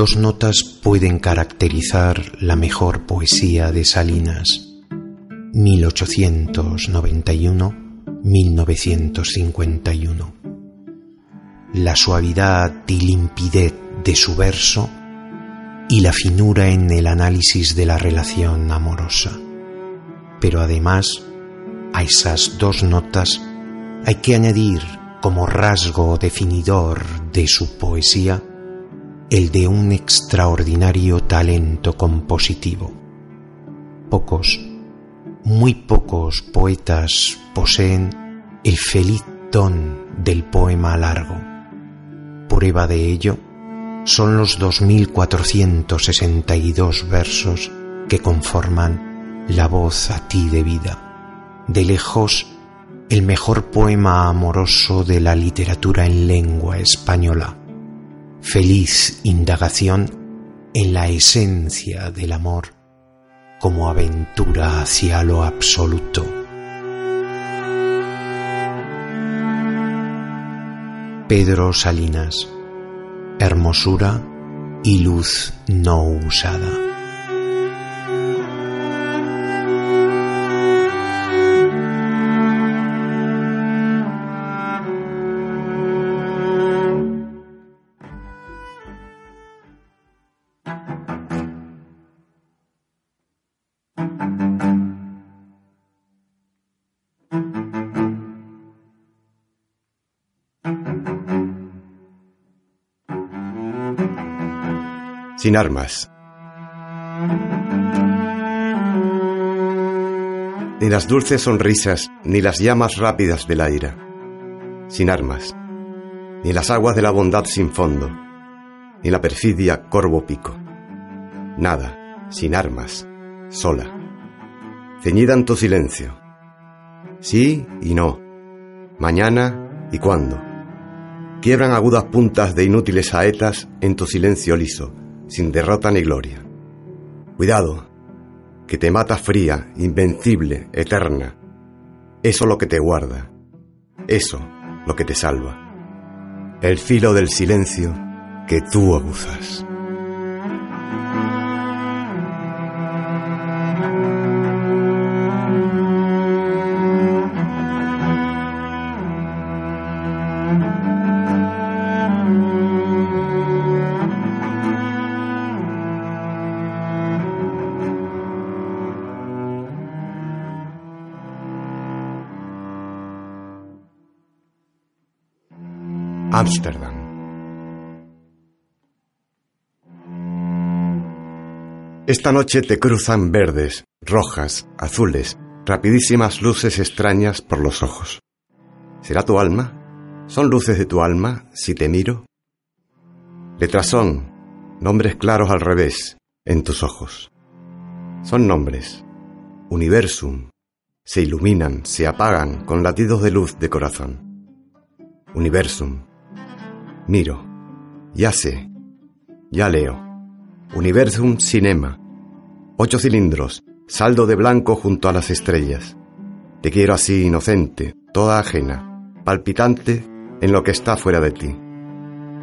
Dos notas pueden caracterizar la mejor poesía de Salinas. 1891-1951. La suavidad y limpidez de su verso y la finura en el análisis de la relación amorosa. Pero además, a esas dos notas hay que añadir como rasgo definidor de su poesía el de un extraordinario talento compositivo. Pocos, muy pocos poetas poseen el feliz don del poema largo. Prueba de ello son los 2.462 versos que conforman La voz a ti de vida. De lejos, el mejor poema amoroso de la literatura en lengua española. Feliz indagación en la esencia del amor como aventura hacia lo absoluto. Pedro Salinas hermosura y luz no usada. Sin armas. Ni las dulces sonrisas, ni las llamas rápidas de la ira. Sin armas. Ni las aguas de la bondad sin fondo. Ni la perfidia corvo pico. Nada, sin armas, sola. Ceñida en tu silencio. Sí y no. Mañana y cuándo. Quiebran agudas puntas de inútiles saetas en tu silencio liso sin derrota ni gloria. Cuidado, que te mata fría, invencible, eterna. Eso lo que te guarda, eso lo que te salva. El filo del silencio que tú aguzas. Ámsterdam. Esta noche te cruzan verdes, rojas, azules, rapidísimas luces extrañas por los ojos. ¿Será tu alma? ¿Son luces de tu alma si te miro? Letras son, nombres claros al revés, en tus ojos. Son nombres, universum, se iluminan, se apagan con latidos de luz de corazón. Universum, Miro. Ya sé. Ya leo. Universum Cinema. Ocho cilindros. Saldo de blanco junto a las estrellas. Te quiero así inocente, toda ajena, palpitante en lo que está fuera de ti.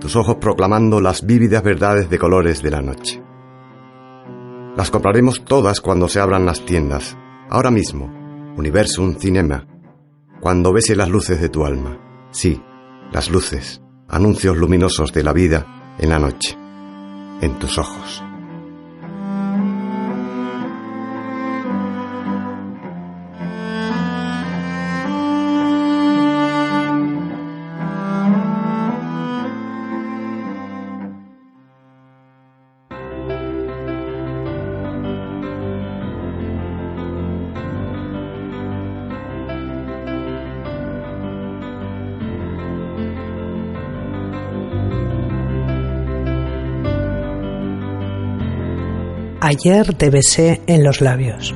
Tus ojos proclamando las vívidas verdades de colores de la noche. Las compraremos todas cuando se abran las tiendas. Ahora mismo. Universum Cinema. Cuando bese las luces de tu alma. Sí, las luces anuncios luminosos de la vida en la noche, en tus ojos. Ayer te besé en los labios.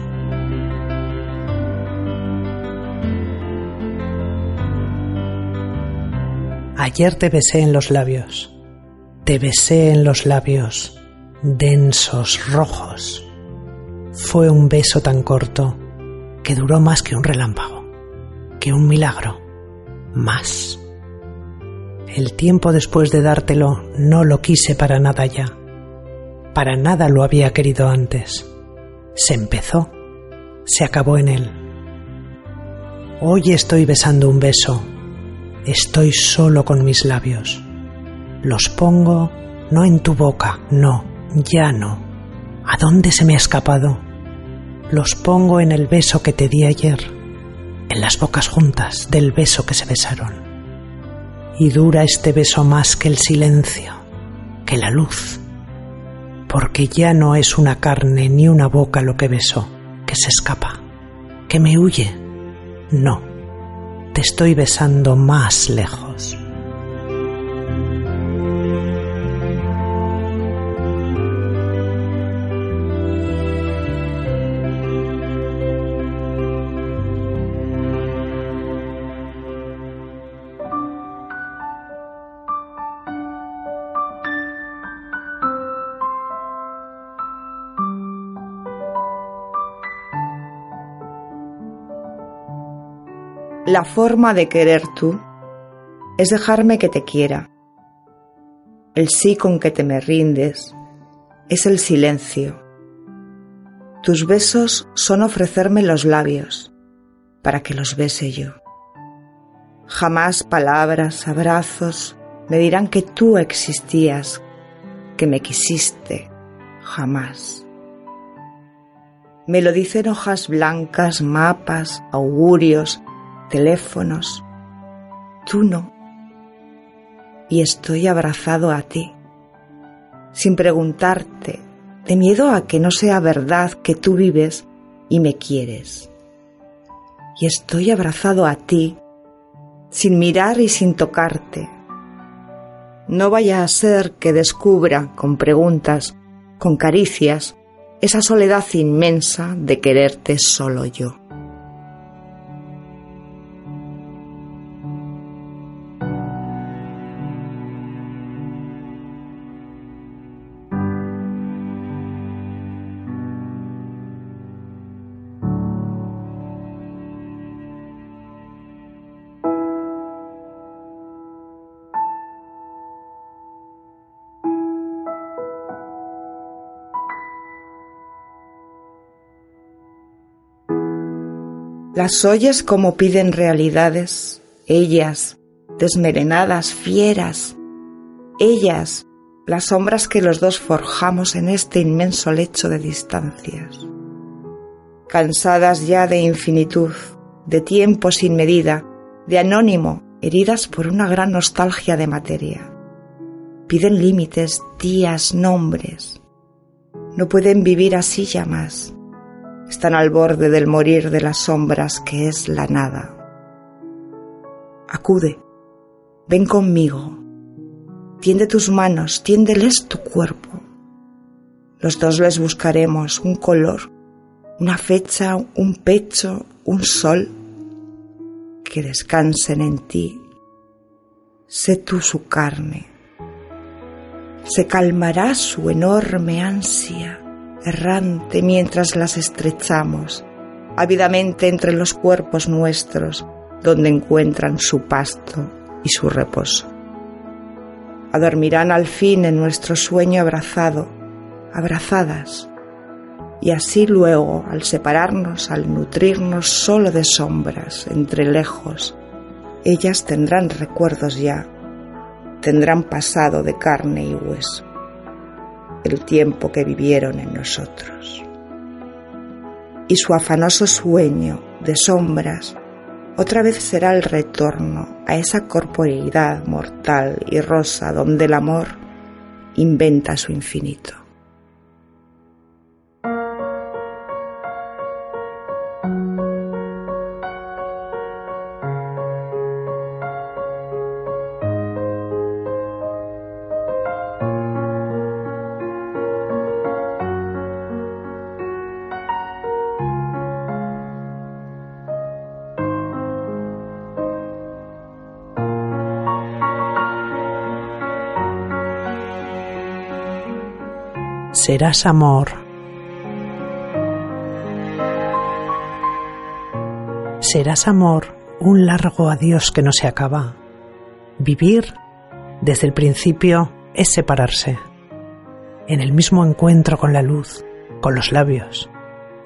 Ayer te besé en los labios. Te besé en los labios, densos, rojos. Fue un beso tan corto que duró más que un relámpago, que un milagro, más. El tiempo después de dártelo no lo quise para nada ya Para nada lo había querido antes. Se empezó, se acabó en él. Hoy estoy besando un beso. Estoy solo con mis labios. Los pongo no en tu boca, no, ya no. ¿A dónde se me ha escapado? Los pongo en el beso que te di ayer, en las bocas juntas del beso que se besaron. Y dura este beso más que el silencio, que la luz, porque ya no es una carne ni una boca lo que beso, que se escapa, que me huye. No, te estoy besando más lejos. La forma de querer tú es dejarme que te quiera. El sí con que te me rindes es el silencio. Tus besos son ofrecerme los labios para que los bese yo. Jamás palabras, abrazos me dirán que tú existías, que me quisiste, jamás. Me lo dicen hojas blancas, mapas, augurios, teléfonos. Tú no. Y estoy abrazado a ti, sin preguntarte, de miedo a que no sea verdad que tú vives y me quieres. Y estoy abrazado a ti, sin mirar y sin tocarte. No vaya a ser que descubra con preguntas, con caricias, esa soledad inmensa de quererte solo yo. Las oyes como piden realidades, ellas, desmerenadas, fieras, ellas, las sombras que los dos forjamos en este inmenso lecho de distancias. Cansadas ya de infinitud, de tiempo sin medida, de anónimo, heridas por una gran nostalgia de materia. Piden límites, días, nombres. No pueden vivir así ya más están al borde del morir de las sombras que es la nada. Acude, ven conmigo, tiende tus manos, tiéndeles tu cuerpo. Los dos les buscaremos un color, una fecha, un pecho, un sol, que descansen en ti. Sé tú su carne. Se calmará su enorme ansia errante mientras las estrechamos, ávidamente entre los cuerpos nuestros, donde encuentran su pasto y su reposo. Adormirán al fin en nuestro sueño abrazado, abrazadas, y así luego, al separarnos, al nutrirnos solo de sombras, entre lejos, ellas tendrán recuerdos ya, tendrán pasado de carne y hueso el tiempo que vivieron en nosotros. Y su afanoso sueño de sombras otra vez será el retorno a esa corporeidad mortal y rosa donde el amor inventa su infinito. Serás amor. Serás amor, un largo adiós que no se acaba. Vivir, desde el principio, es separarse. en el mismo encuentro con la luz, con los labios.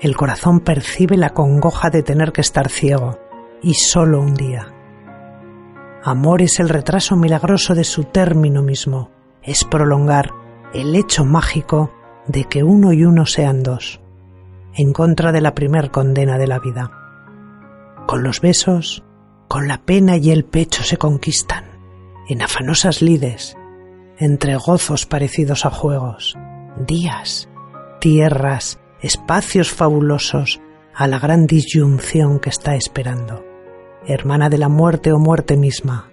El corazón percibe la congoja de tener que estar ciego, y solo un día. Amor es el retraso milagroso de su término mismo, es prolongar el hecho mágico de que uno y uno sean dos, en contra de la primer condena de la vida. Con los besos, con la pena y el pecho se conquistan, en afanosas lides, entre gozos parecidos a juegos, días, tierras, espacios fabulosos, a la gran disyunción que está esperando hermana de la muerte o muerte misma.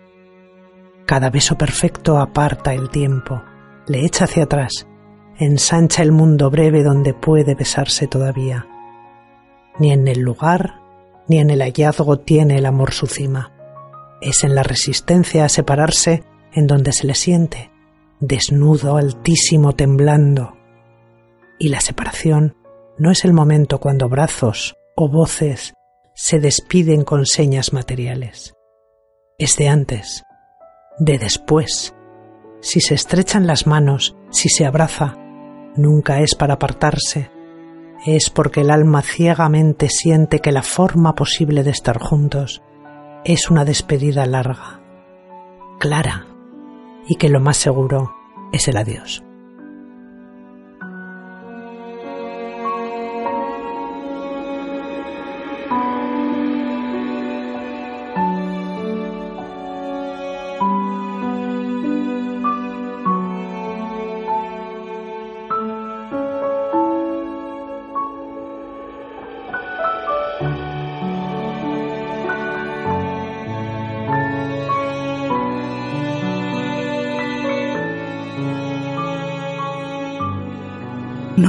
Cada beso perfecto aparta el tiempo, le echa hacia atrás, ensancha el mundo breve donde puede besarse todavía. Ni en el lugar ni en el hallazgo tiene el amor su cima. Es en la resistencia a separarse en donde se le siente, desnudo, altísimo, temblando. Y la separación no es el momento cuando brazos o voces se despiden con señas materiales. Es de antes, de después. Si se estrechan las manos, si se abraza, nunca es para apartarse, es porque el alma ciegamente siente que la forma posible de estar juntos es una despedida larga, clara, y que lo más seguro es el adiós.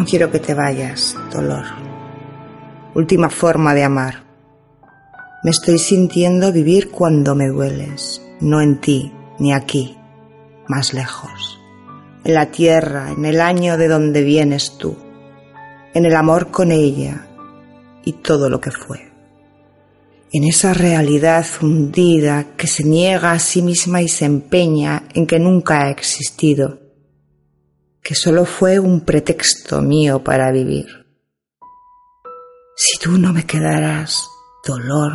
No quiero que te vayas, dolor. Última forma de amar. Me estoy sintiendo vivir cuando me dueles, no en ti, ni aquí, más lejos. En la tierra, en el año de donde vienes tú, en el amor con ella y todo lo que fue. En esa realidad hundida que se niega a sí misma y se empeña en que nunca ha existido que solo fue un pretexto mío para vivir. Si tú no me quedaras dolor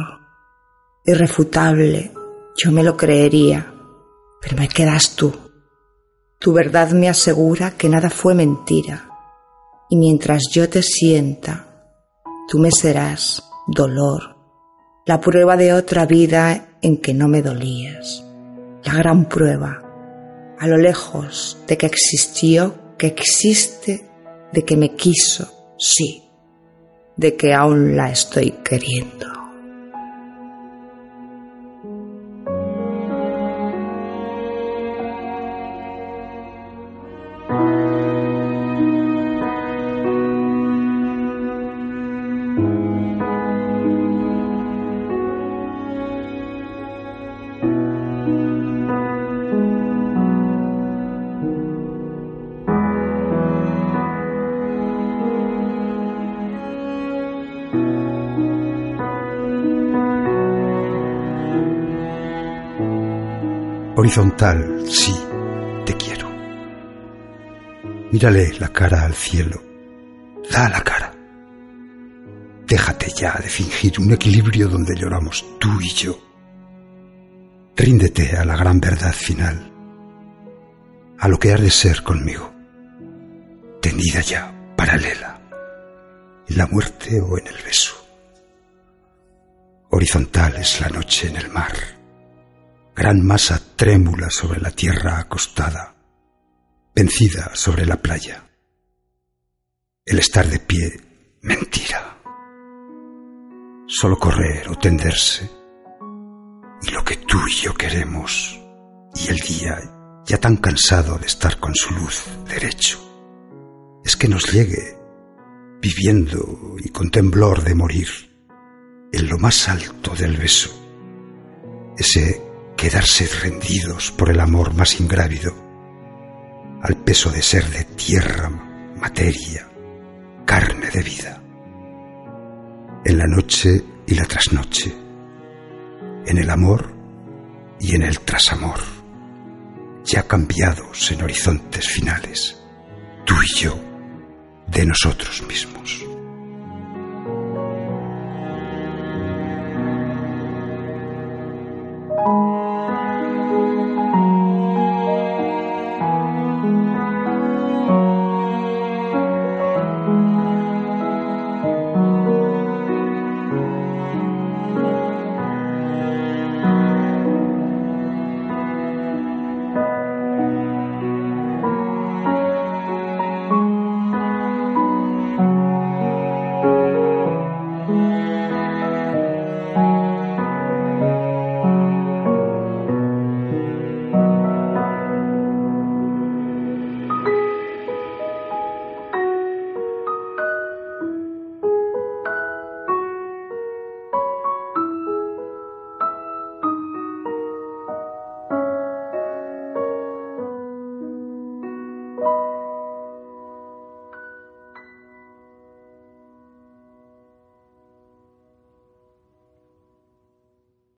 irrefutable, yo me lo creería, pero me quedas tú. Tu verdad me asegura que nada fue mentira, y mientras yo te sienta, tú me serás dolor, la prueba de otra vida en que no me dolías, la gran prueba a lo lejos de que existió, que existe, de que me quiso, sí, de que aún la estoy queriendo. Horizontal, sí, te quiero. Mírale la cara al cielo. Da la cara. Déjate ya de fingir un equilibrio donde lloramos tú y yo. Ríndete a la gran verdad final, a lo que has de ser conmigo, tendida ya, paralela, en la muerte o en el beso. Horizontal es la noche en el mar gran masa trémula sobre la tierra acostada, vencida sobre la playa. El estar de pie, mentira. Solo correr o tenderse. Y lo que tú y yo queremos, y el día ya tan cansado de estar con su luz derecho, es que nos llegue, viviendo y con temblor de morir, en lo más alto del beso, ese quedarse rendidos por el amor más ingrávido, al peso de ser de tierra, materia, carne de vida, en la noche y la trasnoche, en el amor y en el trasamor, ya cambiados en horizontes finales, tú y yo, de nosotros mismos.